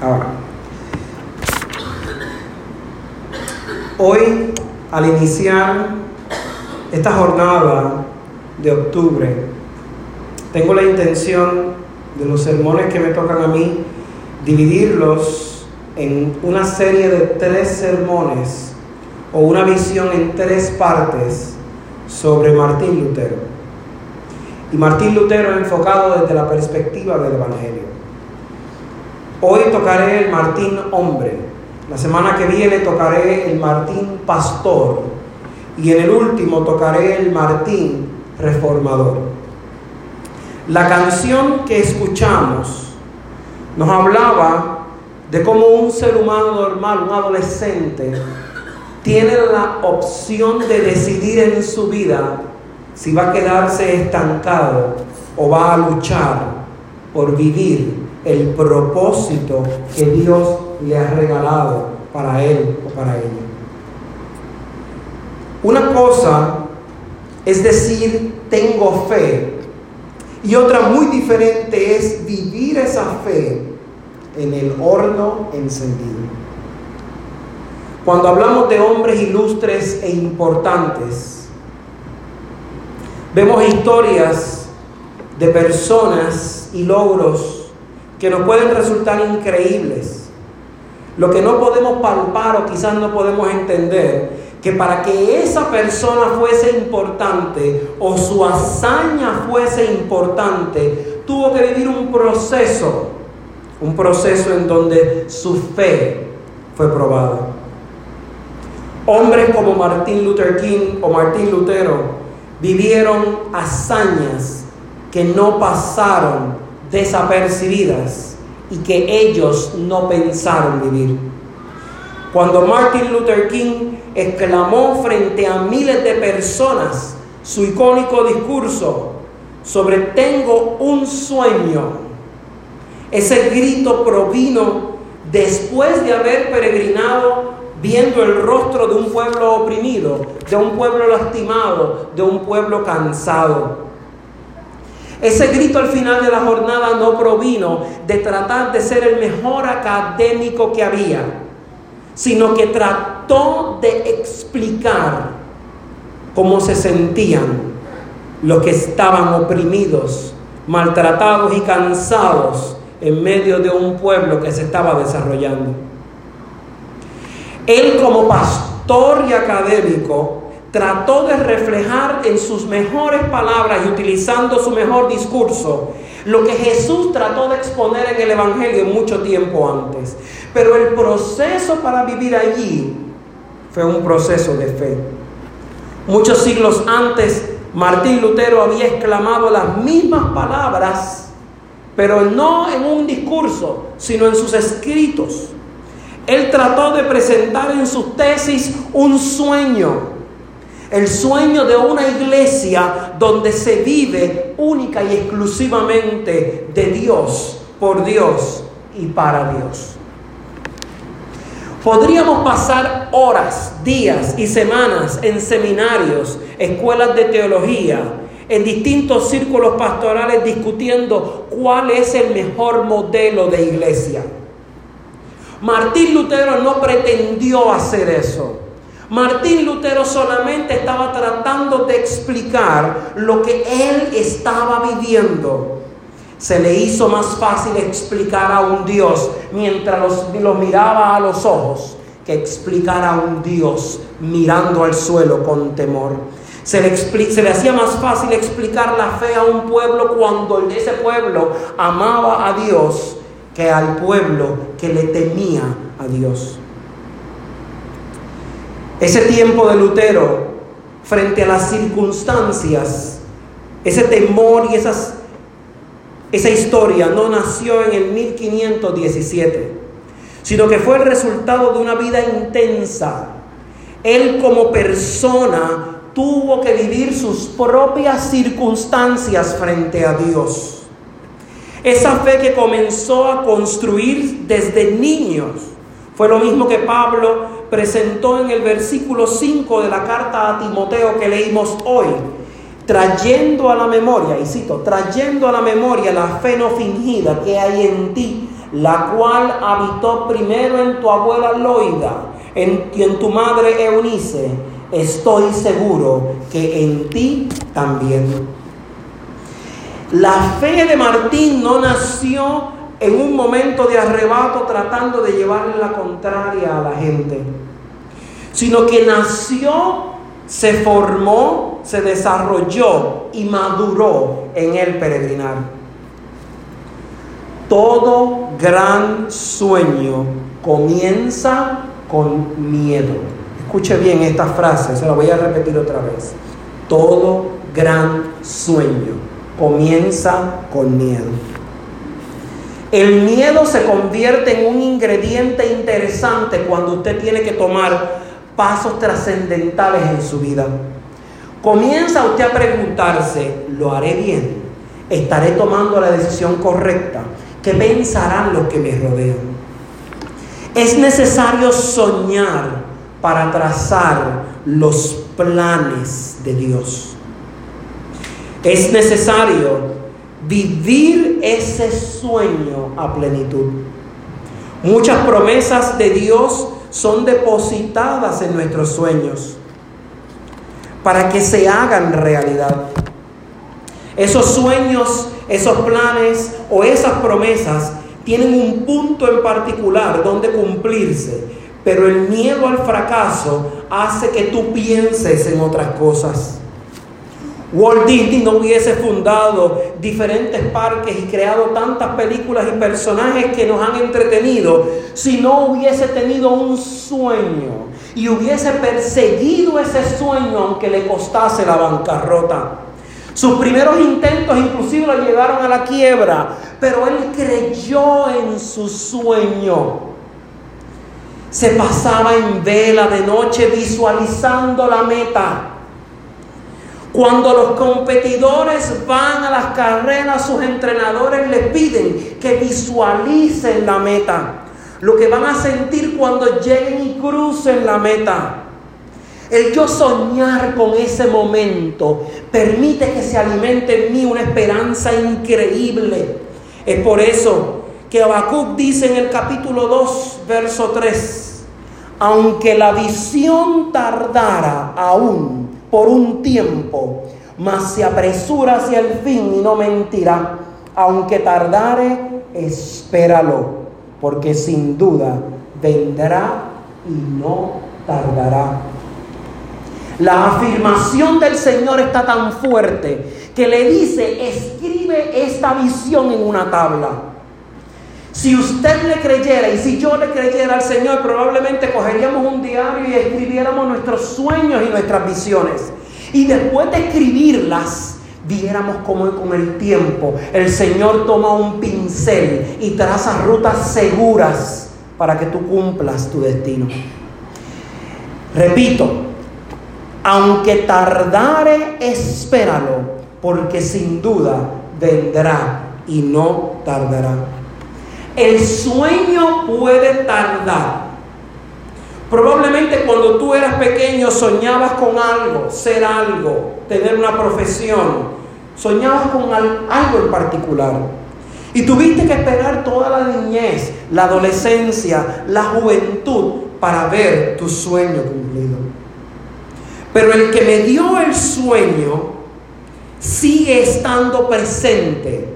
Ahora, hoy al iniciar esta jornada de octubre, tengo la intención de los sermones que me tocan a mí, dividirlos en una serie de tres sermones o una visión en tres partes sobre Martín Lutero. Y Martín Lutero enfocado desde la perspectiva del Evangelio. Hoy tocaré el Martín hombre. La semana que viene tocaré el Martín pastor. Y en el último tocaré el Martín reformador. La canción que escuchamos nos hablaba de cómo un ser humano normal, un adolescente, tiene la opción de decidir en su vida si va a quedarse estancado o va a luchar por vivir el propósito que Dios le ha regalado para él o para ella. Una cosa es decir, tengo fe, y otra muy diferente es vivir esa fe en el horno encendido. Cuando hablamos de hombres ilustres e importantes, vemos historias de personas y logros que nos pueden resultar increíbles. Lo que no podemos palpar o quizás no podemos entender, que para que esa persona fuese importante o su hazaña fuese importante, tuvo que vivir un proceso, un proceso en donde su fe fue probada. Hombres como Martín Luther King o Martín Lutero vivieron hazañas que no pasaron desapercibidas y que ellos no pensaron vivir. Cuando Martin Luther King exclamó frente a miles de personas su icónico discurso sobre tengo un sueño, ese grito provino después de haber peregrinado viendo el rostro de un pueblo oprimido, de un pueblo lastimado, de un pueblo cansado. Ese grito al final de la jornada no provino de tratar de ser el mejor académico que había, sino que trató de explicar cómo se sentían los que estaban oprimidos, maltratados y cansados en medio de un pueblo que se estaba desarrollando. Él como pastor y académico trató de reflejar en sus mejores palabras y utilizando su mejor discurso lo que Jesús trató de exponer en el Evangelio mucho tiempo antes. Pero el proceso para vivir allí fue un proceso de fe. Muchos siglos antes, Martín Lutero había exclamado las mismas palabras, pero no en un discurso, sino en sus escritos. Él trató de presentar en sus tesis un sueño, el sueño de una iglesia donde se vive única y exclusivamente de Dios, por Dios y para Dios. Podríamos pasar horas, días y semanas en seminarios, escuelas de teología, en distintos círculos pastorales discutiendo cuál es el mejor modelo de iglesia. Martín Lutero no pretendió hacer eso. Martín Lutero solamente estaba tratando de explicar lo que él estaba viviendo. Se le hizo más fácil explicar a un Dios mientras lo miraba a los ojos que explicar a un Dios mirando al suelo con temor. Se le, se le, hacía más fácil explicar la fe a un pueblo cuando ese pueblo amaba a Dios que al pueblo que le temía a Dios. Ese tiempo de Lutero frente a las circunstancias, ese temor y esas, esa historia no nació en el 1517, sino que fue el resultado de una vida intensa. Él como persona tuvo que vivir sus propias circunstancias frente a Dios. Esa fe que comenzó a construir desde niños fue lo mismo que Pablo presentó en el versículo 5 de la carta a Timoteo que leímos hoy, trayendo a la memoria, y cito, trayendo a la memoria la fe no fingida que hay en ti, la cual habitó primero en tu abuela Loida en, y en tu madre Eunice, estoy seguro que en ti también. La fe de Martín no nació en un momento de arrebato tratando de llevarle la contraria a la gente, sino que nació, se formó, se desarrolló y maduró en el peregrinar. Todo gran sueño comienza con miedo. Escuche bien esta frase, se la voy a repetir otra vez. Todo gran sueño comienza con miedo. El miedo se convierte en un ingrediente interesante cuando usted tiene que tomar pasos trascendentales en su vida. Comienza usted a preguntarse, ¿lo haré bien? ¿Estaré tomando la decisión correcta? ¿Qué pensarán los que me rodean? Es necesario soñar para trazar los planes de Dios. Es necesario vivir ese sueño a plenitud. Muchas promesas de Dios son depositadas en nuestros sueños para que se hagan realidad. Esos sueños, esos planes o esas promesas tienen un punto en particular donde cumplirse, pero el miedo al fracaso hace que tú pienses en otras cosas. Walt Disney no hubiese fundado diferentes parques y creado tantas películas y personajes que nos han entretenido si no hubiese tenido un sueño y hubiese perseguido ese sueño aunque le costase la bancarrota. Sus primeros intentos inclusive lo llevaron a la quiebra, pero él creyó en su sueño. Se pasaba en vela de noche visualizando la meta. Cuando los competidores van a las carreras, sus entrenadores les piden que visualicen la meta. Lo que van a sentir cuando lleguen y crucen la meta. El yo soñar con ese momento permite que se alimente en mí una esperanza increíble. Es por eso que Habacuc dice en el capítulo 2, verso 3, aunque la visión tardara aún por un tiempo, mas se apresura hacia el fin y no mentirá. Aunque tardare, espéralo, porque sin duda vendrá y no tardará. La afirmación del Señor está tan fuerte que le dice, escribe esta visión en una tabla. Si usted le creyera y si yo le creyera al Señor, probablemente cogeríamos un diario y escribiéramos nuestros sueños y nuestras visiones. Y después de escribirlas, viéramos cómo con el tiempo el Señor toma un pincel y traza rutas seguras para que tú cumplas tu destino. Repito, aunque tardare, espéralo, porque sin duda vendrá y no tardará. El sueño puede tardar. Probablemente cuando tú eras pequeño soñabas con algo, ser algo, tener una profesión, soñabas con algo en particular. Y tuviste que esperar toda la niñez, la adolescencia, la juventud para ver tu sueño cumplido. Pero el que me dio el sueño sigue estando presente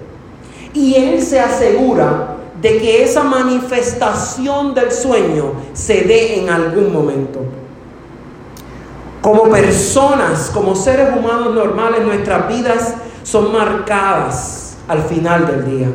y él se asegura de que esa manifestación del sueño se dé en algún momento. Como personas, como seres humanos normales, nuestras vidas son marcadas al final del día.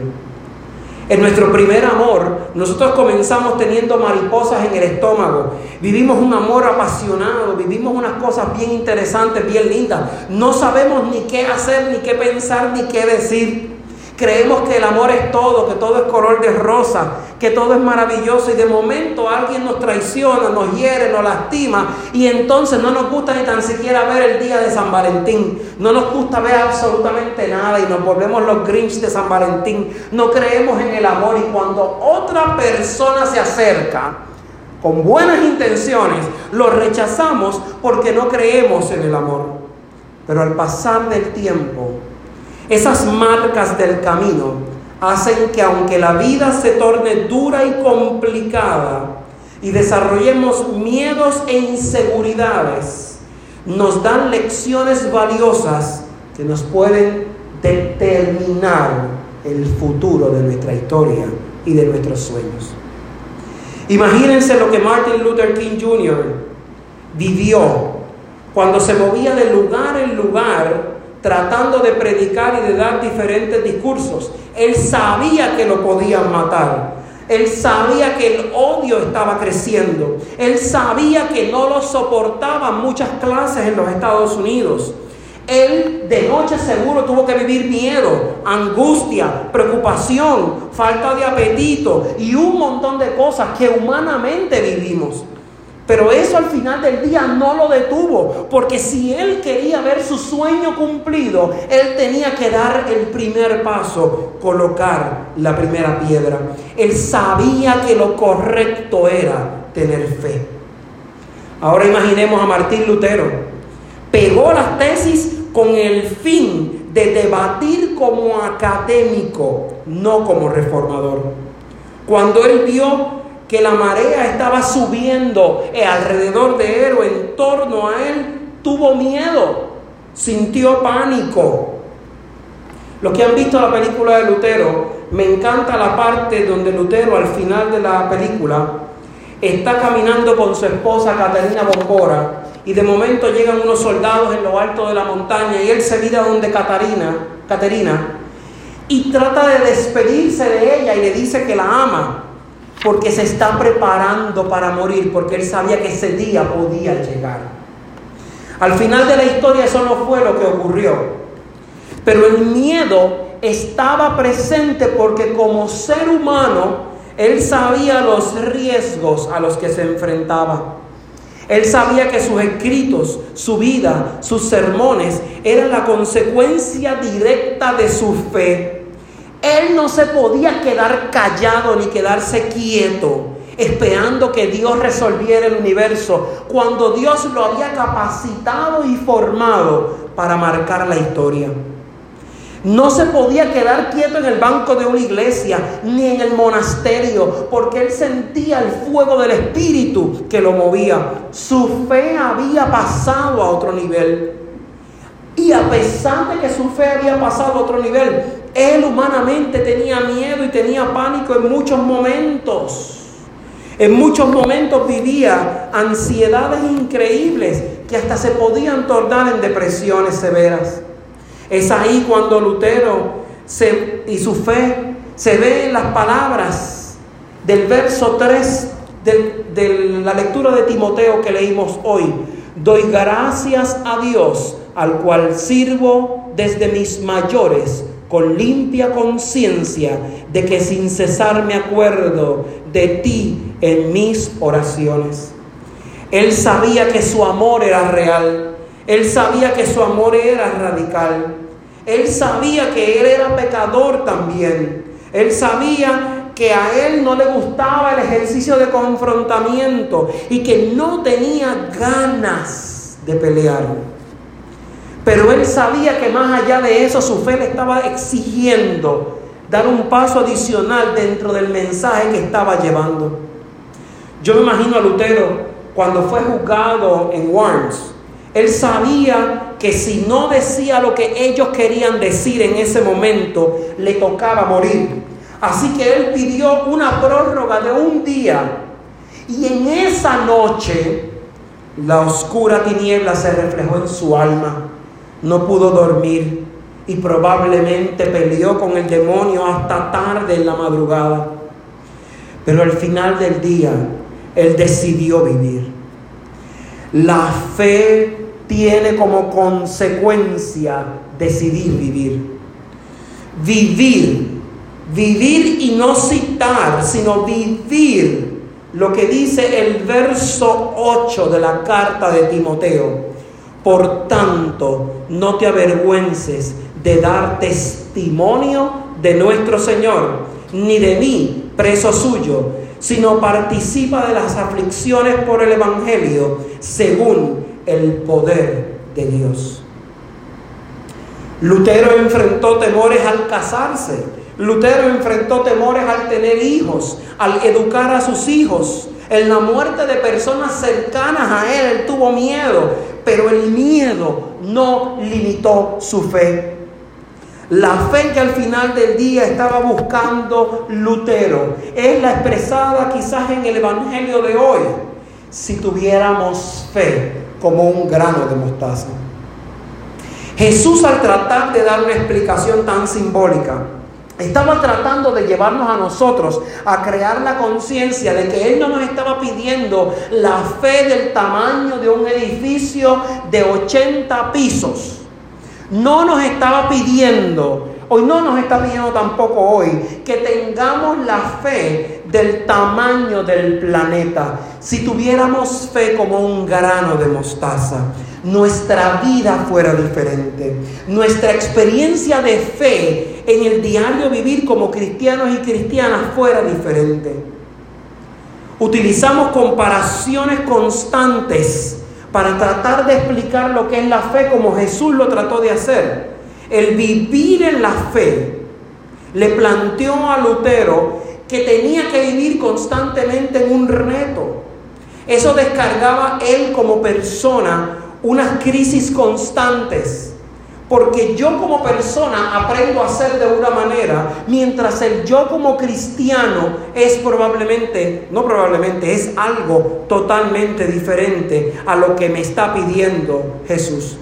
En nuestro primer amor, nosotros comenzamos teniendo mariposas en el estómago. Vivimos un amor apasionado, vivimos unas cosas bien interesantes, bien lindas. No sabemos ni qué hacer, ni qué pensar, ni qué decir. Creemos que el amor es todo, que todo es color de rosa, que todo es maravilloso y de momento alguien nos traiciona, nos hiere, nos lastima y entonces no nos gusta ni tan siquiera ver el día de San Valentín. No nos gusta ver absolutamente nada y nos volvemos los Grinch de San Valentín. No creemos en el amor y cuando otra persona se acerca con buenas intenciones, lo rechazamos porque no creemos en el amor. Pero al pasar del tiempo, esas marcas del camino hacen que aunque la vida se torne dura y complicada y desarrollemos miedos e inseguridades, nos dan lecciones valiosas que nos pueden determinar el futuro de nuestra historia y de nuestros sueños. Imagínense lo que Martin Luther King Jr. vivió cuando se movía de lugar en lugar tratando de predicar y de dar diferentes discursos. Él sabía que lo podían matar. Él sabía que el odio estaba creciendo. Él sabía que no lo soportaban muchas clases en los Estados Unidos. Él de noche seguro tuvo que vivir miedo, angustia, preocupación, falta de apetito y un montón de cosas que humanamente vivimos. Pero eso al final del día no lo detuvo, porque si él quería ver su sueño cumplido, él tenía que dar el primer paso, colocar la primera piedra. Él sabía que lo correcto era tener fe. Ahora imaginemos a Martín Lutero. Pegó las tesis con el fin de debatir como académico, no como reformador. Cuando él vio que la marea estaba subiendo alrededor de él o en torno a él, tuvo miedo, sintió pánico. Los que han visto la película de Lutero, me encanta la parte donde Lutero al final de la película está caminando con su esposa Caterina Bombora y de momento llegan unos soldados en lo alto de la montaña y él se mira donde Catarina, Caterina y trata de despedirse de ella y le dice que la ama porque se está preparando para morir, porque él sabía que ese día podía llegar. Al final de la historia eso no fue lo que ocurrió, pero el miedo estaba presente porque como ser humano él sabía los riesgos a los que se enfrentaba. Él sabía que sus escritos, su vida, sus sermones eran la consecuencia directa de su fe. Él no se podía quedar callado ni quedarse quieto esperando que Dios resolviera el universo, cuando Dios lo había capacitado y formado para marcar la historia. No se podía quedar quieto en el banco de una iglesia ni en el monasterio, porque él sentía el fuego del Espíritu que lo movía. Su fe había pasado a otro nivel. Y a pesar de que su fe había pasado a otro nivel, él humanamente tenía miedo y tenía pánico en muchos momentos. En muchos momentos vivía ansiedades increíbles que hasta se podían tornar en depresiones severas. Es ahí cuando Lutero y su fe se ve en las palabras del verso 3 de, de la lectura de Timoteo que leímos hoy. Doy gracias a Dios al cual sirvo desde mis mayores con limpia conciencia de que sin cesar me acuerdo de ti en mis oraciones. Él sabía que su amor era real, él sabía que su amor era radical, él sabía que él era pecador también, él sabía que a él no le gustaba el ejercicio de confrontamiento y que no tenía ganas de pelear. Pero él sabía que más allá de eso su fe le estaba exigiendo dar un paso adicional dentro del mensaje que estaba llevando. Yo me imagino a Lutero cuando fue juzgado en Worms. Él sabía que si no decía lo que ellos querían decir en ese momento, le tocaba morir. Así que él pidió una prórroga de un día. Y en esa noche, la oscura tiniebla se reflejó en su alma no pudo dormir y probablemente peleó con el demonio hasta tarde en la madrugada. Pero al final del día, él decidió vivir. La fe tiene como consecuencia decidir vivir. Vivir, vivir y no citar, sino vivir lo que dice el verso 8 de la carta de Timoteo. Por tanto, no te avergüences de dar testimonio de nuestro Señor, ni de mí, preso suyo, sino participa de las aflicciones por el Evangelio según el poder de Dios. Lutero enfrentó temores al casarse, Lutero enfrentó temores al tener hijos, al educar a sus hijos. En la muerte de personas cercanas a él, él tuvo miedo, pero el miedo no limitó su fe. La fe que al final del día estaba buscando Lutero es la expresada quizás en el Evangelio de hoy, si tuviéramos fe como un grano de mostaza. Jesús al tratar de dar una explicación tan simbólica, estaba tratando de llevarnos a nosotros a crear la conciencia de que Él no nos estaba pidiendo la fe del tamaño de un edificio de 80 pisos. No nos estaba pidiendo, hoy no nos está pidiendo tampoco hoy, que tengamos la fe del tamaño del planeta. Si tuviéramos fe como un grano de mostaza, nuestra vida fuera diferente. Nuestra experiencia de fe en el diario vivir como cristianos y cristianas fuera diferente. Utilizamos comparaciones constantes para tratar de explicar lo que es la fe como Jesús lo trató de hacer. El vivir en la fe le planteó a Lutero que tenía que vivir constantemente en un reto. Eso descargaba él como persona unas crisis constantes. Porque yo como persona aprendo a ser de una manera, mientras el yo como cristiano es probablemente, no probablemente, es algo totalmente diferente a lo que me está pidiendo Jesús.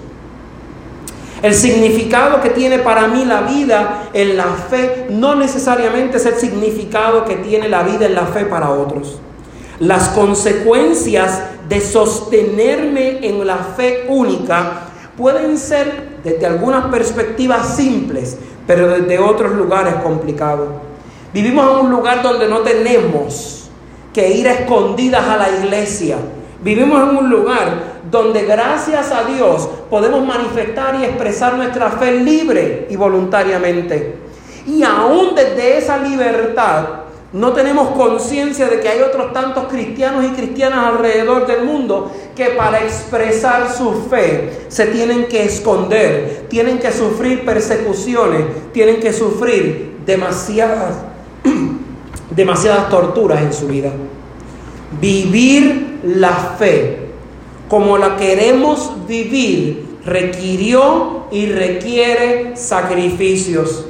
El significado que tiene para mí la vida en la fe no necesariamente es el significado que tiene la vida en la fe para otros. Las consecuencias de sostenerme en la fe única pueden ser desde algunas perspectivas simples, pero desde otros lugares complicados. Vivimos en un lugar donde no tenemos que ir a escondidas a la iglesia. Vivimos en un lugar donde gracias a Dios podemos manifestar y expresar nuestra fe libre y voluntariamente. Y aún desde esa libertad no tenemos conciencia de que hay otros tantos cristianos y cristianas alrededor del mundo que para expresar su fe se tienen que esconder, tienen que sufrir persecuciones, tienen que sufrir demasiadas, demasiadas torturas en su vida. Vivir la fe como la queremos vivir requirió y requiere sacrificios.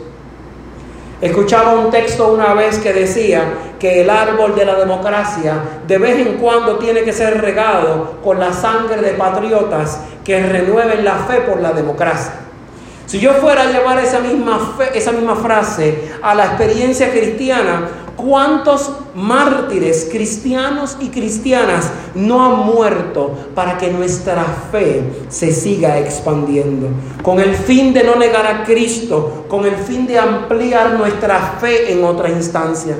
Escuchaba un texto una vez que decía que el árbol de la democracia de vez en cuando tiene que ser regado con la sangre de patriotas que renueven la fe por la democracia. Si yo fuera a llevar esa misma, esa misma frase a la experiencia cristiana, ¿Cuántos mártires cristianos y cristianas no han muerto para que nuestra fe se siga expandiendo? Con el fin de no negar a Cristo, con el fin de ampliar nuestra fe en otra instancia.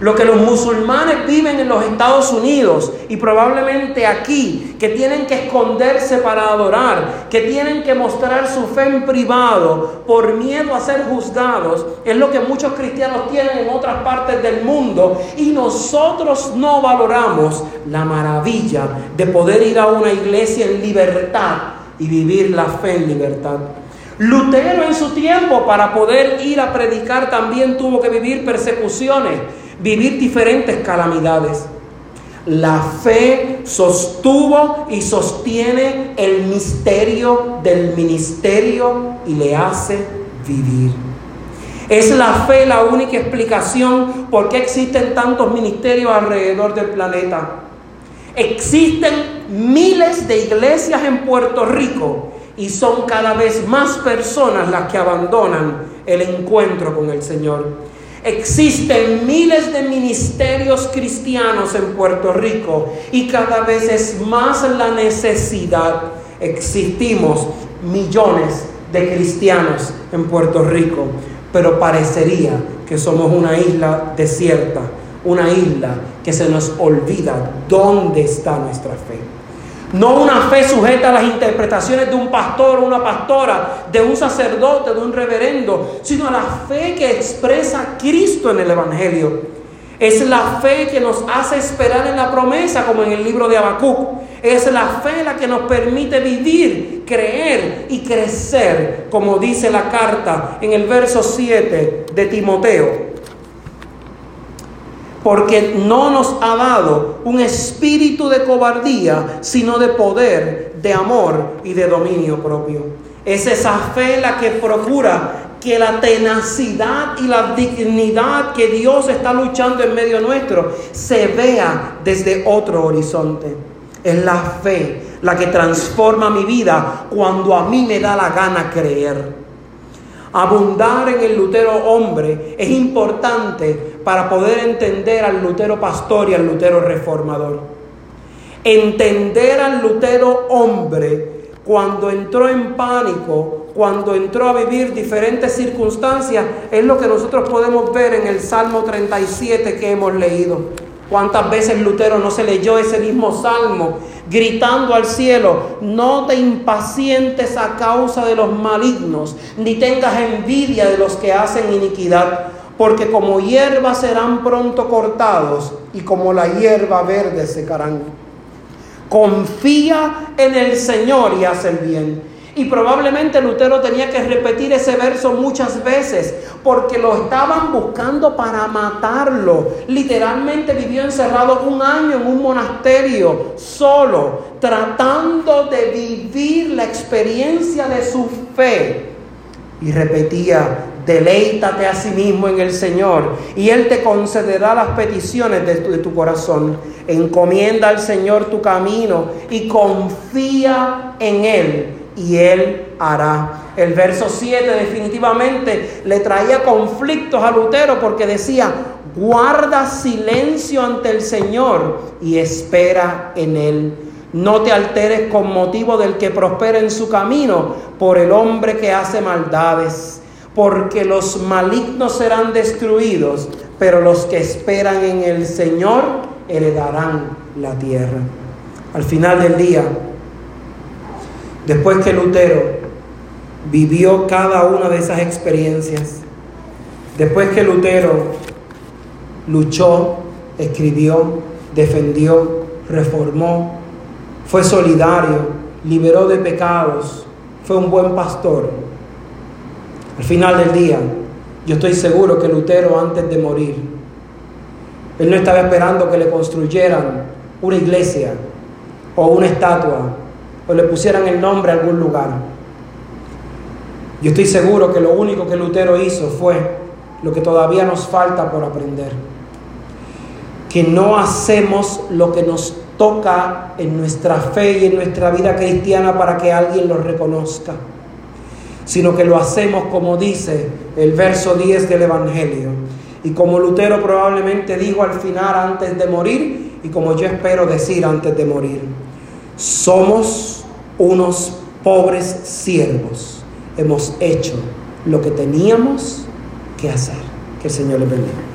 Lo que los musulmanes viven en los Estados Unidos y probablemente aquí, que tienen que esconderse para adorar, que tienen que mostrar su fe en privado por miedo a ser juzgados, es lo que muchos cristianos tienen en otras partes del mundo y nosotros no valoramos la maravilla de poder ir a una iglesia en libertad y vivir la fe en libertad. Lutero en su tiempo para poder ir a predicar también tuvo que vivir persecuciones vivir diferentes calamidades. La fe sostuvo y sostiene el misterio del ministerio y le hace vivir. Es la fe la única explicación por qué existen tantos ministerios alrededor del planeta. Existen miles de iglesias en Puerto Rico y son cada vez más personas las que abandonan el encuentro con el Señor. Existen miles de ministerios cristianos en Puerto Rico y cada vez es más la necesidad. Existimos millones de cristianos en Puerto Rico, pero parecería que somos una isla desierta, una isla que se nos olvida dónde está nuestra fe. No una fe sujeta a las interpretaciones de un pastor o una pastora, de un sacerdote, de un reverendo, sino a la fe que expresa Cristo en el Evangelio. Es la fe que nos hace esperar en la promesa, como en el libro de Habacuc. Es la fe la que nos permite vivir, creer y crecer, como dice la carta en el verso 7 de Timoteo. Porque no nos ha dado un espíritu de cobardía, sino de poder, de amor y de dominio propio. Es esa fe la que procura que la tenacidad y la dignidad que Dios está luchando en medio nuestro se vea desde otro horizonte. Es la fe la que transforma mi vida cuando a mí me da la gana creer. Abundar en el Lutero hombre es importante para poder entender al Lutero pastor y al Lutero reformador. Entender al Lutero hombre cuando entró en pánico, cuando entró a vivir diferentes circunstancias, es lo que nosotros podemos ver en el Salmo 37 que hemos leído. ¿Cuántas veces Lutero no se leyó ese mismo salmo gritando al cielo, no te impacientes a causa de los malignos, ni tengas envidia de los que hacen iniquidad, porque como hierba serán pronto cortados y como la hierba verde secarán. Confía en el Señor y haz el bien. Y probablemente Lutero tenía que repetir ese verso muchas veces porque lo estaban buscando para matarlo. Literalmente vivió encerrado un año en un monasterio solo, tratando de vivir la experiencia de su fe. Y repetía, Deleítate a sí mismo en el Señor y Él te concederá las peticiones de tu, de tu, corazón. Encomienda al Señor tu camino y confía en Él y Él hará. El verso 7 definitivamente le traía conflictos a Lutero porque decía, guarda silencio ante el Señor y espera en Él. No te alteres con motivo del que prospera en su camino por el hombre que hace maldades porque los malignos serán destruidos, pero los que esperan en el Señor heredarán la tierra. Al final del día, después que Lutero vivió cada una de esas experiencias, después que Lutero luchó, escribió, defendió, reformó, fue solidario, liberó de pecados, fue un buen pastor, al final del día, yo estoy seguro que Lutero antes de morir, él no estaba esperando que le construyeran una iglesia o una estatua o le pusieran el nombre a algún lugar. Yo estoy seguro que lo único que Lutero hizo fue lo que todavía nos falta por aprender. Que no hacemos lo que nos toca en nuestra fe y en nuestra vida cristiana para que alguien lo reconozca sino que lo hacemos como dice el verso 10 del Evangelio. Y como Lutero probablemente dijo al final antes de morir, y como yo espero decir antes de morir, somos unos pobres siervos. Hemos hecho lo que teníamos que hacer. Que el Señor les bendiga.